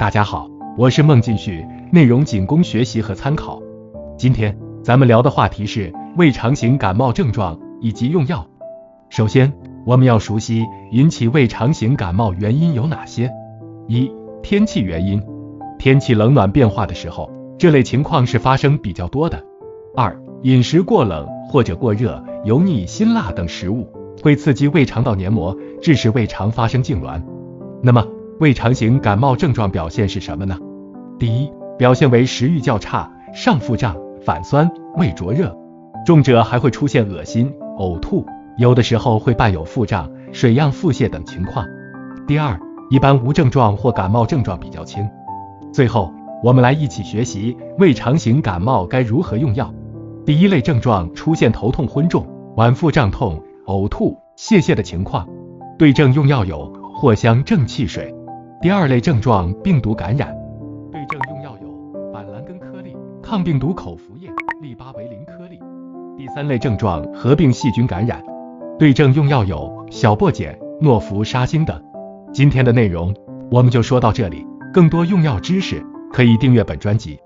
大家好，我是孟进旭，内容仅供学习和参考。今天咱们聊的话题是胃肠型感冒症状以及用药。首先，我们要熟悉引起胃肠型感冒原因有哪些。一、天气原因，天气冷暖变化的时候，这类情况是发生比较多的。二、饮食过冷或者过热、油腻、辛辣等食物会刺激胃肠道黏膜，致使胃肠发生痉挛。那么，胃肠型感冒症状表现是什么呢？第一，表现为食欲较差、上腹胀、反酸、胃灼热，重者还会出现恶心、呕吐，有的时候会伴有腹胀、水样腹泻等情况。第二，一般无症状或感冒症状比较轻。最后，我们来一起学习胃肠型感冒该如何用药。第一类症状出现头痛昏重、脘腹胀痛、呕吐、泄泻的情况，对症用药有藿香正气水。第二类症状病毒感染，对症用药有板蓝根颗粒、抗病毒口服液、利巴韦林颗粒。第三类症状合并细菌感染，对症用药有小檗碱、诺氟沙星等。今天的内容我们就说到这里，更多用药知识可以订阅本专辑。